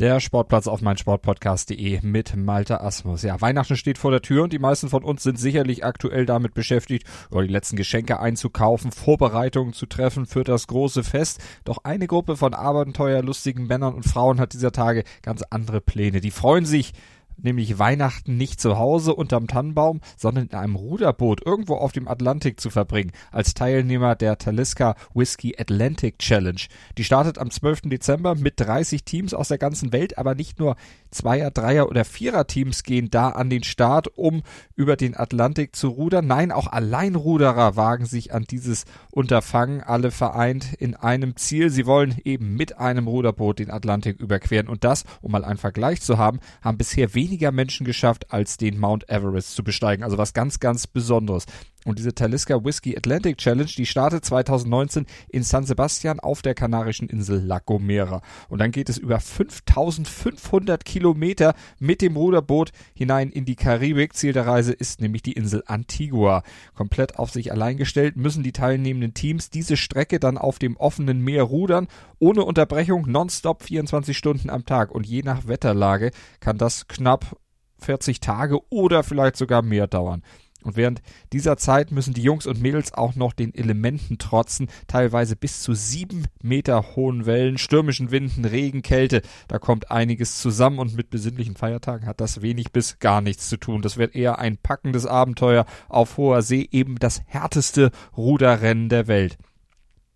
Der Sportplatz auf meinsportpodcast.de mit Malte Asmus. Ja, Weihnachten steht vor der Tür und die meisten von uns sind sicherlich aktuell damit beschäftigt, die letzten Geschenke einzukaufen, Vorbereitungen zu treffen für das große Fest. Doch eine Gruppe von abenteuerlustigen Männern und Frauen hat dieser Tage ganz andere Pläne. Die freuen sich nämlich Weihnachten nicht zu Hause unterm Tannenbaum, sondern in einem Ruderboot irgendwo auf dem Atlantik zu verbringen, als Teilnehmer der Taliska Whiskey Atlantic Challenge. Die startet am 12. Dezember mit 30 Teams aus der ganzen Welt, aber nicht nur Zweier-, Dreier- oder Vierer-Teams gehen da an den Start, um über den Atlantik zu rudern. Nein, auch Alleinruderer wagen sich an dieses Unterfangen, alle vereint in einem Ziel. Sie wollen eben mit einem Ruderboot den Atlantik überqueren und das, um mal einen Vergleich zu haben, haben bisher weniger Menschen geschafft, als den Mount Everest zu besteigen. Also was ganz, ganz Besonderes. Und diese Taliska Whiskey Atlantic Challenge, die startet 2019 in San Sebastian auf der kanarischen Insel La Gomera. Und dann geht es über 5500 Kilometer mit dem Ruderboot hinein in die Karibik. Ziel der Reise ist nämlich die Insel Antigua. Komplett auf sich allein gestellt müssen die teilnehmenden Teams diese Strecke dann auf dem offenen Meer rudern, ohne Unterbrechung, nonstop 24 Stunden am Tag. Und je nach Wetterlage kann das knapp 40 Tage oder vielleicht sogar mehr dauern. Und während dieser Zeit müssen die Jungs und Mädels auch noch den Elementen trotzen, teilweise bis zu sieben Meter hohen Wellen, stürmischen Winden, Regen, Kälte. Da kommt einiges zusammen und mit besinnlichen Feiertagen hat das wenig bis gar nichts zu tun. Das wird eher ein packendes Abenteuer auf hoher See, eben das härteste Ruderrennen der Welt.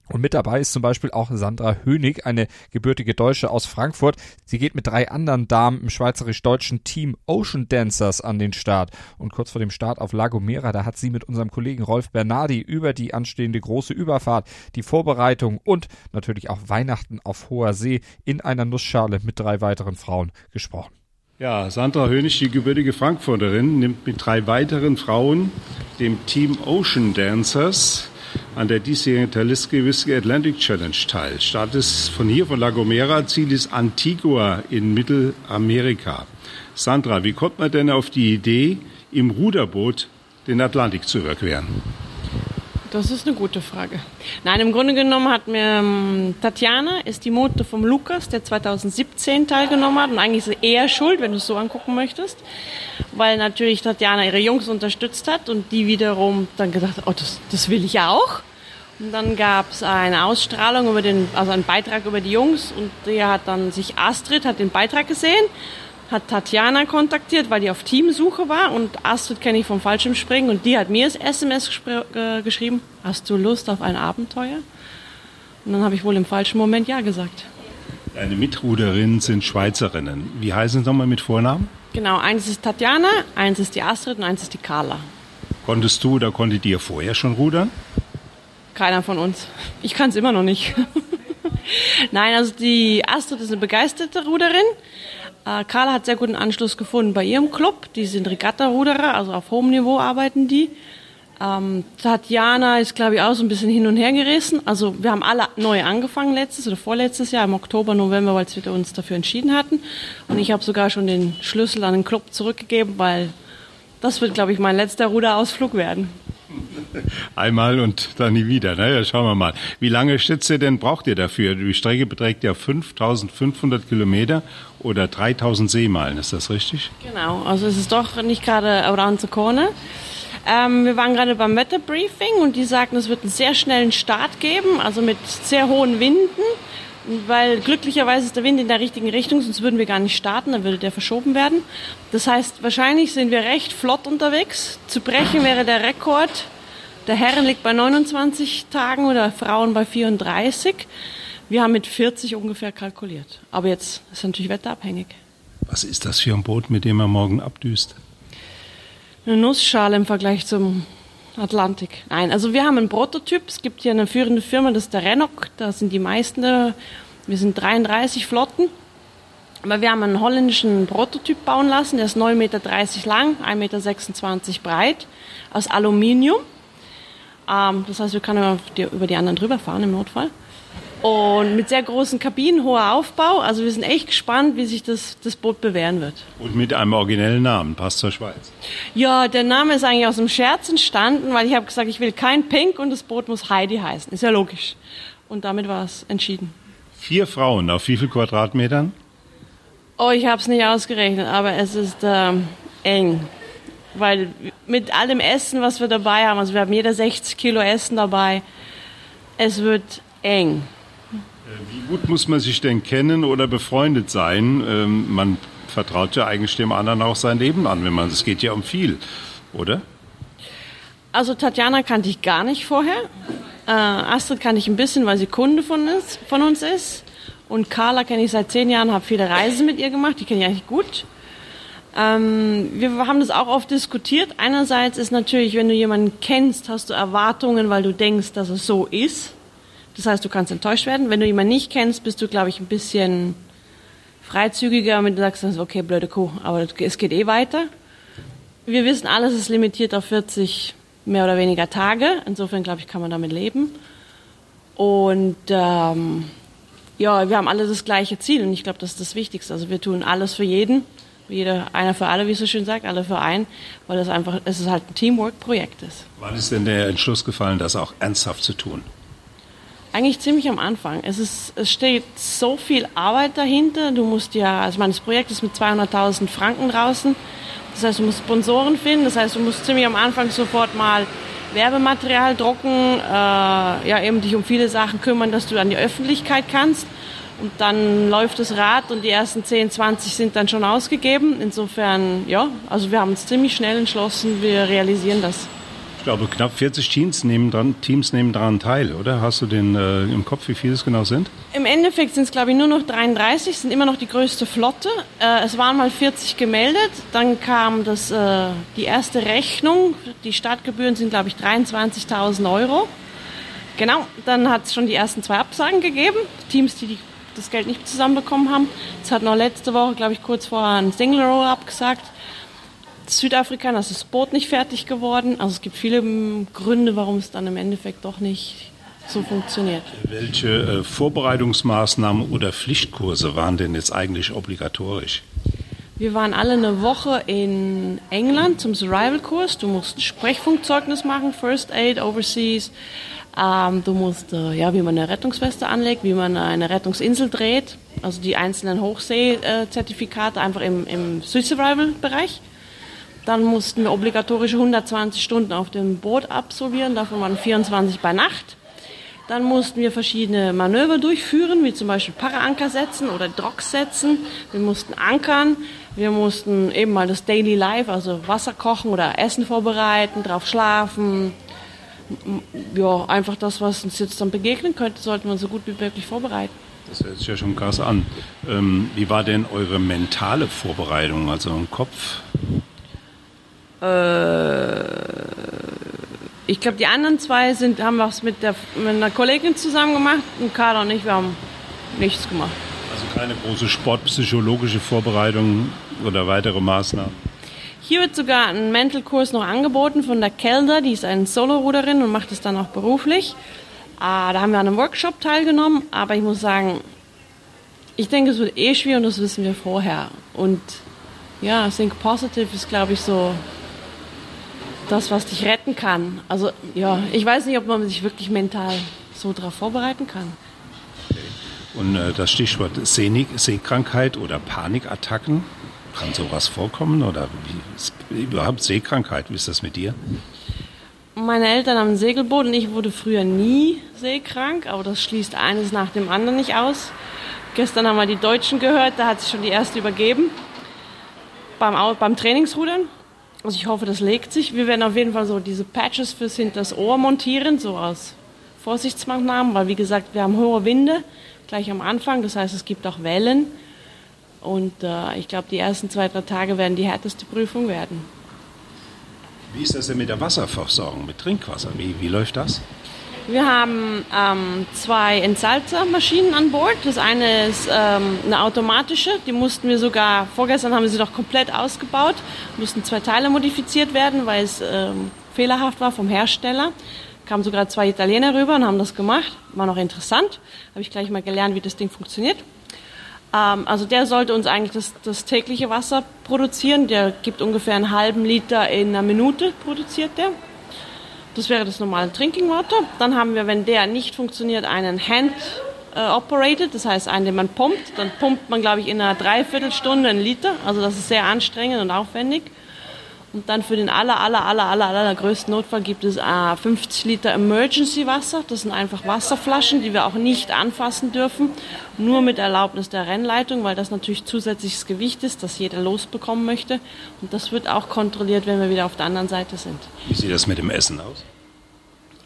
Und mit dabei ist zum Beispiel auch Sandra Hönig, eine gebürtige Deutsche aus Frankfurt. Sie geht mit drei anderen Damen im schweizerisch-deutschen Team Ocean Dancers an den Start. Und kurz vor dem Start auf La Gomera, da hat sie mit unserem Kollegen Rolf Bernardi über die anstehende große Überfahrt, die Vorbereitung und natürlich auch Weihnachten auf hoher See in einer Nussschale mit drei weiteren Frauen gesprochen. Ja, Sandra Hönig, die gebürtige Frankfurterin, nimmt mit drei weiteren Frauen dem Team Ocean Dancers an der diesjährigen Talisker Whisky Atlantic Challenge teil. Start ist von hier, von La Gomera. Ziel ist Antigua in Mittelamerika. Sandra, wie kommt man denn auf die Idee, im Ruderboot den Atlantik zu überqueren? Das ist eine gute Frage. Nein, im Grunde genommen hat mir ähm, Tatjana, ist die Mutter vom Lukas, der 2017 teilgenommen hat und eigentlich ist sie eher schuld, wenn du es so angucken möchtest, weil natürlich Tatjana ihre Jungs unterstützt hat und die wiederum dann gesagt hat, oh, das, das will ich auch. Und dann gab es eine Ausstrahlung über den, also einen Beitrag über die Jungs und der hat dann sich Astrid hat den Beitrag gesehen hat Tatjana kontaktiert, weil die auf Teamsuche war und Astrid kenne ich vom Fallschirmspringen und die hat mir das SMS äh, geschrieben, hast du Lust auf ein Abenteuer? Und dann habe ich wohl im falschen Moment Ja gesagt. Deine Mitruderinnen sind Schweizerinnen. Wie heißen sie nochmal mit Vornamen? Genau, eins ist Tatjana, eins ist die Astrid und eins ist die Carla. Konntest du oder konntet ihr vorher schon rudern? Keiner von uns. Ich kann es immer noch nicht. Nein, also die Astrid ist eine begeisterte Ruderin. Äh, Carla hat sehr guten Anschluss gefunden bei ihrem Club. Die sind Regatta-Ruderer, also auf hohem Niveau arbeiten die. Ähm, Tatjana ist, glaube ich, auch so ein bisschen hin und her gerissen. Also wir haben alle neu angefangen letztes oder vorletztes Jahr im Oktober, November, weil wir uns dafür entschieden hatten. Und ich habe sogar schon den Schlüssel an den Club zurückgegeben, weil das wird, glaube ich, mein letzter Ruderausflug werden. Einmal und dann nie wieder. Naja, schauen wir mal. Wie lange Schätze denn braucht ihr dafür? Die Strecke beträgt ja 5500 Kilometer oder 3000 Seemeilen. Ist das richtig? Genau. Also es ist doch nicht gerade around the corner. Ähm, wir waren gerade beim Wetterbriefing und die sagten, es wird einen sehr schnellen Start geben, also mit sehr hohen Winden weil glücklicherweise ist der Wind in der richtigen Richtung, sonst würden wir gar nicht starten, dann würde der verschoben werden. Das heißt, wahrscheinlich sind wir recht flott unterwegs. Zu brechen wäre der Rekord. Der Herren liegt bei 29 Tagen oder Frauen bei 34. Wir haben mit 40 ungefähr kalkuliert. Aber jetzt ist natürlich wetterabhängig. Was ist das für ein Boot, mit dem man morgen abdüst? Eine Nussschale im Vergleich zum Atlantik. Nein, also wir haben einen Prototyp. Es gibt hier eine führende Firma, das ist der Renok. Da sind die meisten, wir sind 33 Flotten. Aber wir haben einen holländischen Prototyp bauen lassen, der ist 9,30 Meter lang, 1,26 Meter breit, aus Aluminium. Ähm, das heißt, wir können über die anderen drüber fahren im Notfall. Und mit sehr großen Kabinen, hoher Aufbau. Also wir sind echt gespannt, wie sich das, das Boot bewähren wird. Und mit einem originellen Namen, passt zur Schweiz. Ja, der Name ist eigentlich aus dem Scherz entstanden, weil ich habe gesagt, ich will kein Pink und das Boot muss Heidi heißen. Ist ja logisch. Und damit war es entschieden. Vier Frauen auf wie viel Quadratmetern? Oh, ich habe es nicht ausgerechnet, aber es ist ähm, eng. Weil mit allem Essen, was wir dabei haben, also wir haben jeder 60 Kilo Essen dabei, es wird eng. Äh, wie gut muss man sich denn kennen oder befreundet sein? Ähm, man vertraut ja eigentlich dem anderen auch sein Leben an, wenn man, es geht ja um viel, oder? Also Tatjana kannte ich gar nicht vorher. Äh, Astrid kannte ich ein bisschen, weil sie Kunde von uns, von uns ist. Und Carla kenne ich seit zehn Jahren, habe viele Reisen mit ihr gemacht, die kenne ich eigentlich gut. Ähm, wir haben das auch oft diskutiert. Einerseits ist natürlich, wenn du jemanden kennst, hast du Erwartungen, weil du denkst, dass es so ist. Das heißt, du kannst enttäuscht werden. Wenn du jemanden nicht kennst, bist du, glaube ich, ein bisschen freizügiger, wenn du sagst, okay, blöde Kuh, aber es geht eh weiter. Wir wissen, alles ist limitiert auf 40 mehr oder weniger Tage. Insofern, glaube ich, kann man damit leben. Und ähm, ja, wir haben alle das gleiche Ziel und ich glaube, das ist das Wichtigste. Also wir tun alles für jeden, jeder, einer für alle, wie es so schön sagt, alle für einen, weil das einfach, es ist halt ein Teamwork-Projekt ist. Wann ist denn der Entschluss gefallen, das auch ernsthaft zu tun? Eigentlich ziemlich am Anfang. Es, ist, es steht so viel Arbeit dahinter. Du musst ja, also mein Projekt ist mit 200.000 Franken draußen. Das heißt, du musst Sponsoren finden. Das heißt, du musst ziemlich am Anfang sofort mal Werbematerial drucken, äh, ja eben dich um viele Sachen kümmern, dass du an die Öffentlichkeit kannst. Und dann läuft das Rad und die ersten 10, 20 sind dann schon ausgegeben. Insofern, ja, also wir haben uns ziemlich schnell entschlossen, wir realisieren das. Ich glaube, knapp 40 Teams nehmen, dran, Teams nehmen daran teil, oder? Hast du den äh, im Kopf, wie viele es genau sind? Im Endeffekt sind es, glaube ich, nur noch 33, sind immer noch die größte Flotte. Äh, es waren mal 40 gemeldet, dann kam das, äh, die erste Rechnung. Die Startgebühren sind, glaube ich, 23.000 Euro. Genau, dann hat es schon die ersten zwei Absagen gegeben. Teams, die, die das Geld nicht zusammenbekommen haben. Es hat noch letzte Woche, glaube ich, kurz vorher ein Single Row abgesagt. Südafrika, ist das Boot nicht fertig geworden. Also es gibt viele Gründe, warum es dann im Endeffekt doch nicht so funktioniert. Welche äh, Vorbereitungsmaßnahmen oder Pflichtkurse waren denn jetzt eigentlich obligatorisch? Wir waren alle eine Woche in England zum Survival-Kurs. Du musst Sprechfunkzeugnis machen, First Aid, Overseas. Ähm, du musst, äh, ja, wie man eine Rettungsweste anlegt, wie man eine Rettungsinsel dreht. Also die einzelnen Hochsee-Zertifikate einfach im, im Sea-Survival-Bereich. Dann mussten wir obligatorische 120 Stunden auf dem Boot absolvieren, davon waren 24 bei Nacht. Dann mussten wir verschiedene Manöver durchführen, wie zum Beispiel Paraanker setzen oder Docks setzen. Wir mussten ankern. Wir mussten eben mal das Daily Life, also Wasser kochen oder Essen vorbereiten, drauf schlafen. Ja, einfach das, was uns jetzt dann begegnen könnte, sollten wir so gut wie möglich vorbereiten. Das hört sich ja schon krass an. Ähm, wie war denn eure mentale Vorbereitung, also im Kopf? Äh, ich glaube, die anderen zwei sind, haben was mit, der, mit einer Kollegin zusammen gemacht und Carla und ich, wir haben nichts gemacht. Also keine große sportpsychologische Vorbereitung oder weitere Maßnahmen? Hier wird sogar ein Mental-Kurs noch angeboten von der Kelder, die ist eine Solo-Ruderin und macht es dann auch beruflich. Ah, da haben wir an einem Workshop teilgenommen, aber ich muss sagen, ich denke, es wird eh schwierig und das wissen wir vorher. Und ja, Think Positive ist, glaube ich, so das, was dich retten kann. Also ja, ich weiß nicht, ob man sich wirklich mental so darauf vorbereiten kann. Und äh, das Stichwort Seh Sehkrankheit oder Panikattacken, kann sowas vorkommen oder überhaupt Sehkrankheit, wie ist das mit dir? Meine Eltern haben Segelboot und ich wurde früher nie seekrank, aber das schließt eines nach dem anderen nicht aus. Gestern haben wir die Deutschen gehört, da hat sich schon die erste übergeben. Beim, beim Trainingsrudern also ich hoffe, das legt sich. Wir werden auf jeden Fall so diese Patches fürs hinters Ohr montieren, so aus Vorsichtsmaßnahmen, weil wie gesagt, wir haben hohe Winde gleich am Anfang, das heißt, es gibt auch Wellen. Und äh, ich glaube, die ersten zwei, drei Tage werden die härteste Prüfung werden. Wie ist das denn mit der Wasserversorgung, mit Trinkwasser? Wie, wie läuft das? Wir haben ähm, zwei Entsalzermaschinen an Bord. Das eine ist ähm, eine automatische, die mussten wir sogar, vorgestern haben wir sie noch komplett ausgebaut, mussten zwei Teile modifiziert werden, weil es ähm, fehlerhaft war vom Hersteller. Kamen sogar zwei Italiener rüber und haben das gemacht. War noch interessant. Habe ich gleich mal gelernt, wie das Ding funktioniert. Ähm, also der sollte uns eigentlich das, das tägliche Wasser produzieren. Der gibt ungefähr einen halben Liter in einer Minute, produziert der. Das wäre das normale Drinking Water. Dann haben wir, wenn der nicht funktioniert, einen Hand äh, Operated, das heißt einen, den man pumpt. Dann pumpt man, glaube ich, in einer Dreiviertelstunde einen Liter. Also das ist sehr anstrengend und aufwendig. Und dann für den aller, aller, aller, aller, aller größten Notfall gibt es äh, 50 Liter Emergency Wasser. Das sind einfach Wasserflaschen, die wir auch nicht anfassen dürfen. Nur mit Erlaubnis der Rennleitung, weil das natürlich zusätzliches Gewicht ist, das jeder losbekommen möchte. Und das wird auch kontrolliert, wenn wir wieder auf der anderen Seite sind. Wie sieht das mit dem Essen aus?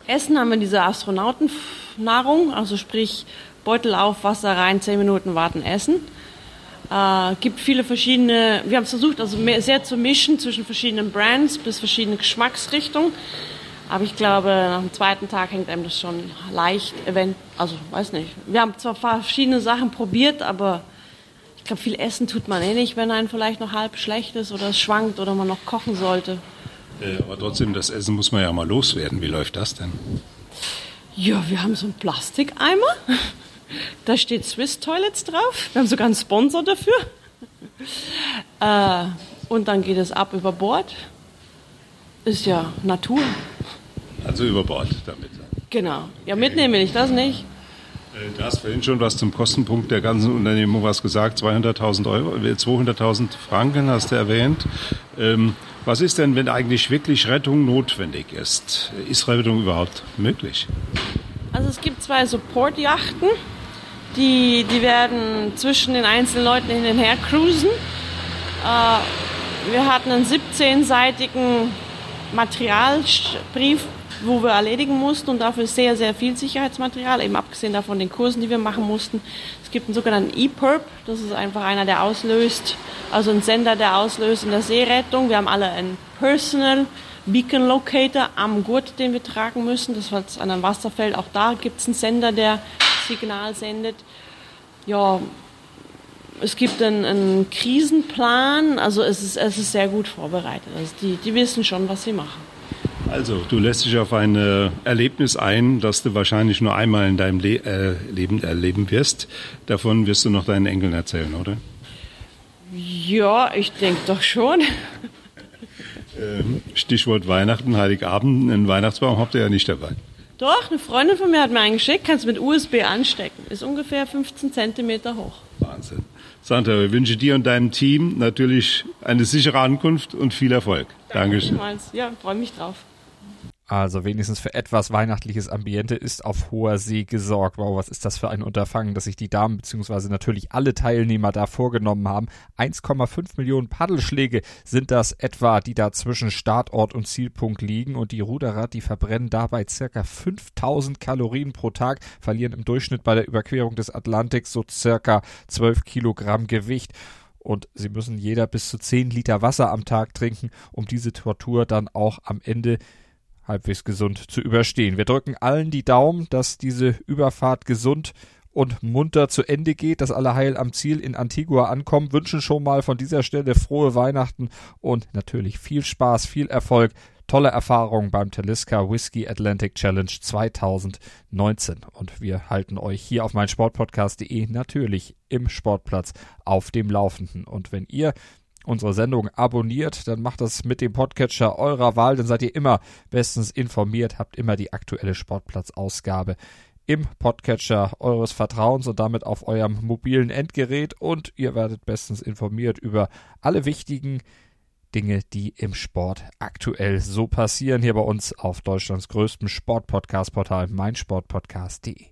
Essen haben wir diese Astronautennahrung, also sprich Beutel auf, Wasser rein, 10 Minuten warten, essen. Äh, gibt viele verschiedene, wir haben es versucht, also mehr, sehr zu mischen zwischen verschiedenen Brands bis verschiedene Geschmacksrichtungen. Aber ich glaube, nach dem zweiten Tag hängt einem das schon leicht, event also weiß nicht. Wir haben zwar verschiedene Sachen probiert, aber ich glaube, viel essen tut man eh nicht, wenn einem vielleicht noch halb schlecht ist oder es schwankt oder man noch kochen sollte. Äh, aber trotzdem, das Essen muss man ja mal loswerden. Wie läuft das denn? Ja, wir haben so einen Plastikeimer. Da steht Swiss Toilets drauf. Wir haben sogar einen Sponsor dafür. Äh, und dann geht es ab über Bord. Ist ja Natur. Also über Bord damit. Genau. Ja, mitnehmen will ich das nicht. Äh, du hast vorhin schon was zum Kostenpunkt der ganzen Unternehmung was gesagt. 200.000 Euro, 200.000 Franken hast du erwähnt. Ähm, was ist denn, wenn eigentlich wirklich Rettung notwendig ist? Ist Rettung überhaupt möglich? Also es gibt zwei Support-Yachten. Die, die werden zwischen den einzelnen Leuten hin und her cruisen. Äh, wir hatten einen 17-seitigen Materialbrief, wo wir erledigen mussten und dafür sehr, sehr viel Sicherheitsmaterial, eben abgesehen davon den Kursen, die wir machen mussten. Es gibt einen sogenannten E-Perp, das ist einfach einer, der auslöst, also ein Sender, der auslöst in der Seerettung. Wir haben alle einen Personal Beacon Locator am Gurt, den wir tragen müssen. Das war an einem Wasserfeld. Auch da gibt es einen Sender, der Signal sendet. Ja, es gibt einen, einen Krisenplan, also es ist, es ist sehr gut vorbereitet. Also die, die wissen schon, was sie machen. Also, du lässt dich auf ein äh, Erlebnis ein, das du wahrscheinlich nur einmal in deinem Le äh, Leben erleben wirst. Davon wirst du noch deinen Enkeln erzählen, oder? Ja, ich denke doch schon. Ähm, Stichwort Weihnachten, Heiligabend, einen Weihnachtsbaum habt ihr ja nicht dabei. Doch, eine Freundin von mir hat mir einen geschickt, kannst mit USB anstecken. Ist ungefähr 15 Zentimeter hoch. Wahnsinn. Sandra, wir wünschen dir und deinem Team natürlich eine sichere Ankunft und viel Erfolg. Danke Dankeschön. Ja, freue mich drauf. Also wenigstens für etwas weihnachtliches Ambiente ist auf hoher See gesorgt. Wow, was ist das für ein Unterfangen, dass sich die Damen bzw. natürlich alle Teilnehmer da vorgenommen haben. 1,5 Millionen Paddelschläge sind das etwa, die da zwischen Startort und Zielpunkt liegen und die Ruderer, die verbrennen dabei circa 5000 Kalorien pro Tag, verlieren im Durchschnitt bei der Überquerung des Atlantiks so circa 12 Kilogramm Gewicht und sie müssen jeder bis zu 10 Liter Wasser am Tag trinken, um diese Tortur dann auch am Ende halbwegs gesund zu überstehen. Wir drücken allen die Daumen, dass diese Überfahrt gesund und munter zu Ende geht, dass alle heil am Ziel in Antigua ankommen, wünschen schon mal von dieser Stelle frohe Weihnachten und natürlich viel Spaß, viel Erfolg, tolle Erfahrungen beim Taliska Whiskey Atlantic Challenge 2019 und wir halten euch hier auf meinsportpodcast.de natürlich im Sportplatz auf dem Laufenden. Und wenn ihr unsere Sendung abonniert, dann macht das mit dem Podcatcher eurer Wahl, dann seid ihr immer bestens informiert, habt immer die aktuelle Sportplatzausgabe im Podcatcher eures Vertrauens und damit auf eurem mobilen Endgerät. Und ihr werdet bestens informiert über alle wichtigen Dinge, die im Sport aktuell so passieren, hier bei uns auf Deutschlands größtem Sportpodcast-Portal meinsportpodcast.de.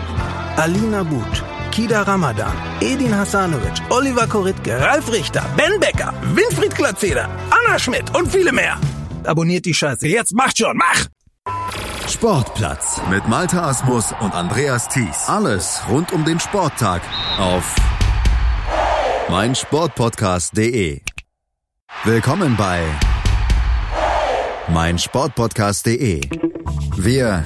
Alina But, Kida Ramadan, Edin Hasanovic, Oliver Koritke, Ralf Richter, Ben Becker, Winfried Glatzeder, Anna Schmidt und viele mehr. Abonniert die Scheiße. Jetzt macht schon, mach! Sportplatz mit Malta Asmus und Andreas Thies. Alles rund um den Sporttag auf meinsportpodcast.de. Willkommen bei meinsportpodcast.de. Wir